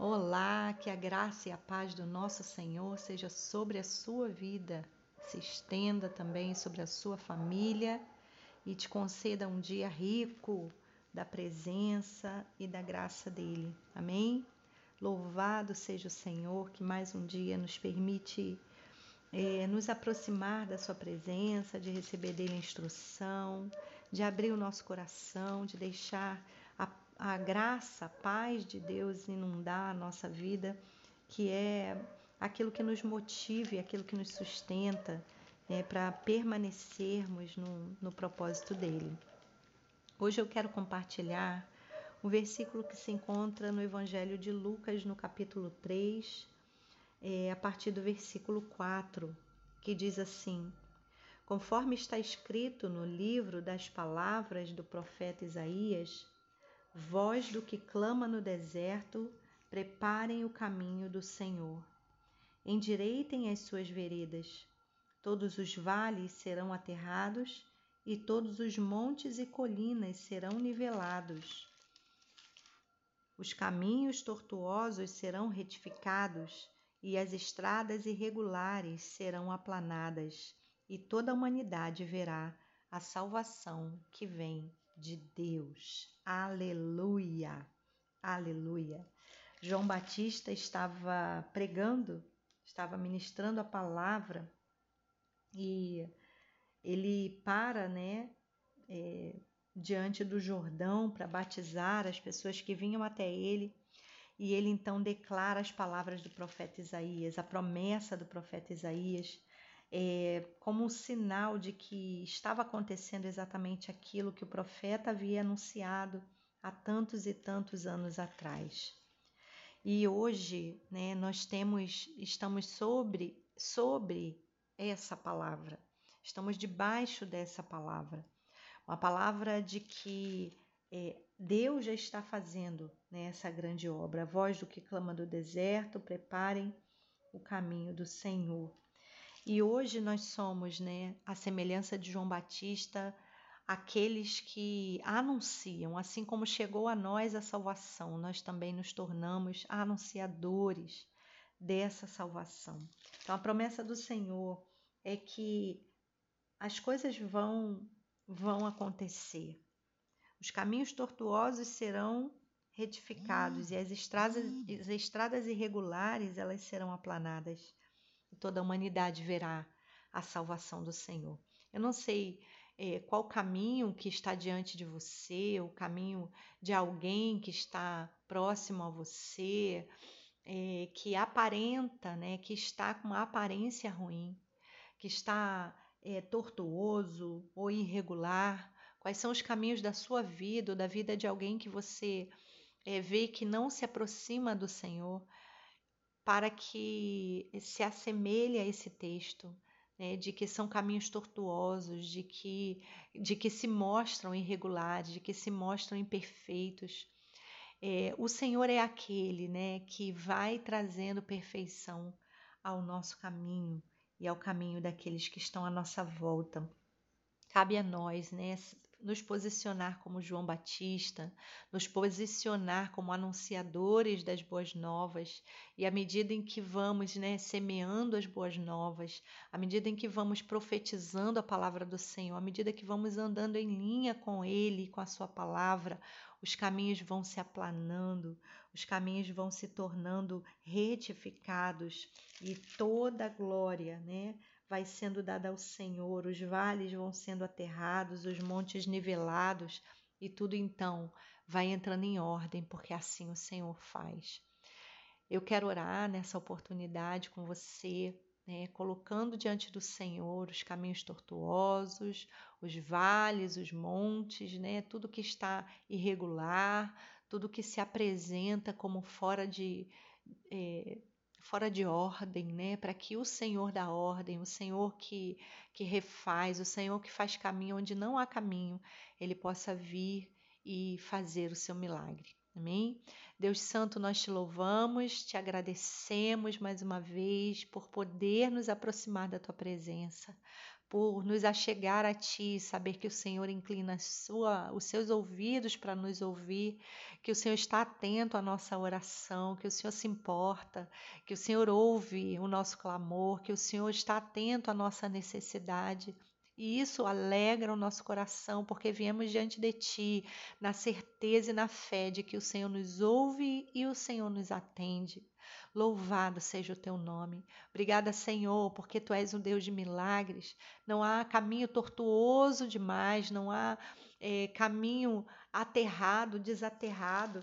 Olá, que a graça e a paz do nosso Senhor seja sobre a sua vida, se estenda também sobre a sua família e te conceda um dia rico da presença e da graça dele. Amém? Louvado seja o Senhor que mais um dia nos permite é, nos aproximar da Sua presença, de receber dele instrução, de abrir o nosso coração, de deixar a, graça, a paz de Deus inundar a nossa vida, que é aquilo que nos motive, aquilo que nos sustenta é, para permanecermos no, no propósito dele. Hoje eu quero compartilhar o versículo que se encontra no Evangelho de Lucas, no capítulo 3, é, a partir do versículo 4, que diz assim: Conforme está escrito no livro das palavras do profeta Isaías, voz do que clama no deserto, preparem o caminho do Senhor. Endireitem as suas veredas. Todos os vales serão aterrados e todos os montes e colinas serão nivelados. Os caminhos tortuosos serão retificados e as estradas irregulares serão aplanadas, e toda a humanidade verá a salvação que vem de Deus. Aleluia! Aleluia! João Batista estava pregando, estava ministrando a palavra e ele para, né, é, diante do Jordão para batizar as pessoas que vinham até ele e ele então declara as palavras do profeta Isaías, a promessa do profeta Isaías, é, como um sinal de que estava acontecendo exatamente aquilo que o profeta havia anunciado há tantos e tantos anos atrás. E hoje, né, nós temos, estamos sobre, sobre essa palavra, estamos debaixo dessa palavra, uma palavra de que é, Deus já está fazendo né, essa grande obra. A voz do que clama do deserto, preparem o caminho do Senhor. E hoje nós somos, né, a semelhança de João Batista, aqueles que anunciam, assim como chegou a nós a salvação, nós também nos tornamos anunciadores dessa salvação. Então a promessa do Senhor é que as coisas vão vão acontecer. Os caminhos tortuosos serão retificados e as estradas, as estradas irregulares elas serão aplanadas. Toda a humanidade verá a salvação do Senhor. Eu não sei é, qual caminho que está diante de você, o caminho de alguém que está próximo a você, é, que aparenta, né, que está com uma aparência ruim, que está é, tortuoso ou irregular, Quais são os caminhos da sua vida ou da vida de alguém que você é, vê que não se aproxima do Senhor, para que se assemelhe a esse texto, né, de que são caminhos tortuosos, de que, de que se mostram irregulares, de que se mostram imperfeitos. É, o Senhor é aquele né, que vai trazendo perfeição ao nosso caminho e ao caminho daqueles que estão à nossa volta. Cabe a nós né, nos posicionar como João Batista, nos posicionar como anunciadores das boas novas, e à medida em que vamos né, semeando as boas novas, à medida em que vamos profetizando a palavra do Senhor, à medida que vamos andando em linha com Ele, com a Sua palavra, os caminhos vão se aplanando, os caminhos vão se tornando retificados e toda a glória, né? Vai sendo dada ao Senhor, os vales vão sendo aterrados, os montes nivelados, e tudo então vai entrando em ordem, porque assim o Senhor faz. Eu quero orar nessa oportunidade com você, né, colocando diante do Senhor os caminhos tortuosos, os vales, os montes, né, tudo que está irregular, tudo que se apresenta como fora de. É, fora de ordem, né? Para que o Senhor da ordem, o Senhor que, que refaz, o Senhor que faz caminho onde não há caminho, ele possa vir e fazer o seu milagre. Amém? Deus Santo, nós te louvamos, te agradecemos mais uma vez por poder nos aproximar da tua presença, por nos achegar a Ti, saber que o Senhor inclina sua, os seus ouvidos para nos ouvir, que o Senhor está atento à nossa oração, que o Senhor se importa, que o Senhor ouve o nosso clamor, que o Senhor está atento à nossa necessidade. E isso alegra o nosso coração, porque viemos diante de Ti, na certeza e na fé de que o Senhor nos ouve e o Senhor nos atende. Louvado seja o teu nome. Obrigada, Senhor, porque tu és um Deus de milagres. Não há caminho tortuoso demais, não há é, caminho aterrado, desaterrado,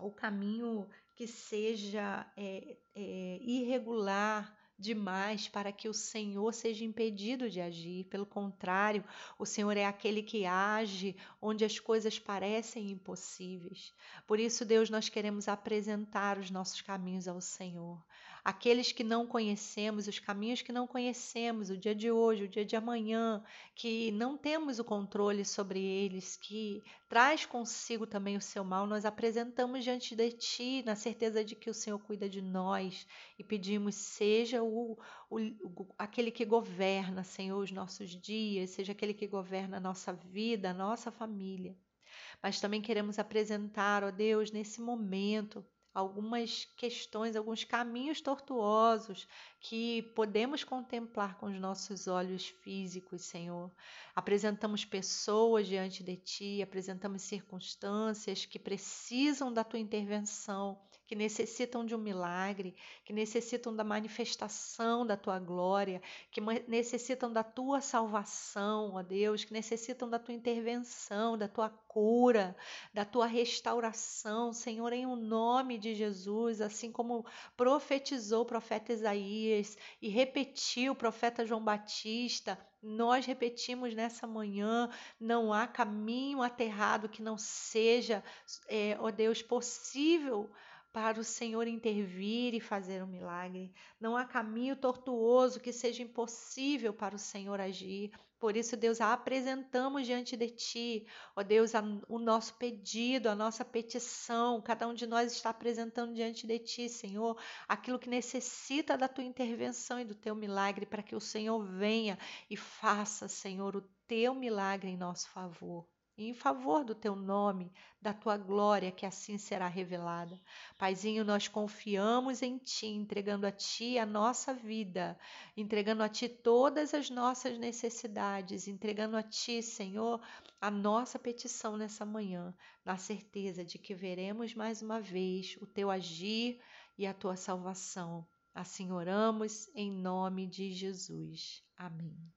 ou caminho que seja é, é, irregular demais para que o Senhor seja impedido de agir. Pelo contrário, o Senhor é aquele que age onde as coisas parecem impossíveis. Por isso, Deus, nós queremos apresentar os nossos caminhos ao Senhor aqueles que não conhecemos, os caminhos que não conhecemos, o dia de hoje, o dia de amanhã, que não temos o controle sobre eles, que traz consigo também o seu mal, nós apresentamos diante de Ti, na certeza de que o Senhor cuida de nós e pedimos, seja o, o, o aquele que governa, Senhor, os nossos dias, seja aquele que governa a nossa vida, a nossa família. Mas também queremos apresentar, ó Deus, nesse momento, algumas questões, alguns caminhos tortuosos que podemos contemplar com os nossos olhos físicos, Senhor. Apresentamos pessoas diante de Ti, apresentamos circunstâncias que precisam da Tua intervenção, que necessitam de um milagre, que necessitam da manifestação da Tua glória, que necessitam da Tua salvação, ó Deus, que necessitam da Tua intervenção, da Tua cura, da Tua restauração, Senhor, em o nome de Jesus, assim como profetizou o profeta Isaías e repetiu o profeta João Batista, nós repetimos nessa manhã: não há caminho aterrado que não seja, é, ó Deus, possível para o Senhor intervir e fazer um milagre. Não há caminho tortuoso que seja impossível para o Senhor agir. Por isso, Deus, apresentamos diante de Ti, ó Deus, a, o nosso pedido, a nossa petição. Cada um de nós está apresentando diante de Ti, Senhor, aquilo que necessita da Tua intervenção e do Teu milagre, para que o Senhor venha e faça, Senhor, o Teu milagre em nosso favor e em favor do teu nome, da tua glória, que assim será revelada. Paizinho, nós confiamos em ti, entregando a ti a nossa vida, entregando a ti todas as nossas necessidades, entregando a ti, Senhor, a nossa petição nessa manhã, na certeza de que veremos mais uma vez o teu agir e a tua salvação. Assim oramos em nome de Jesus. Amém.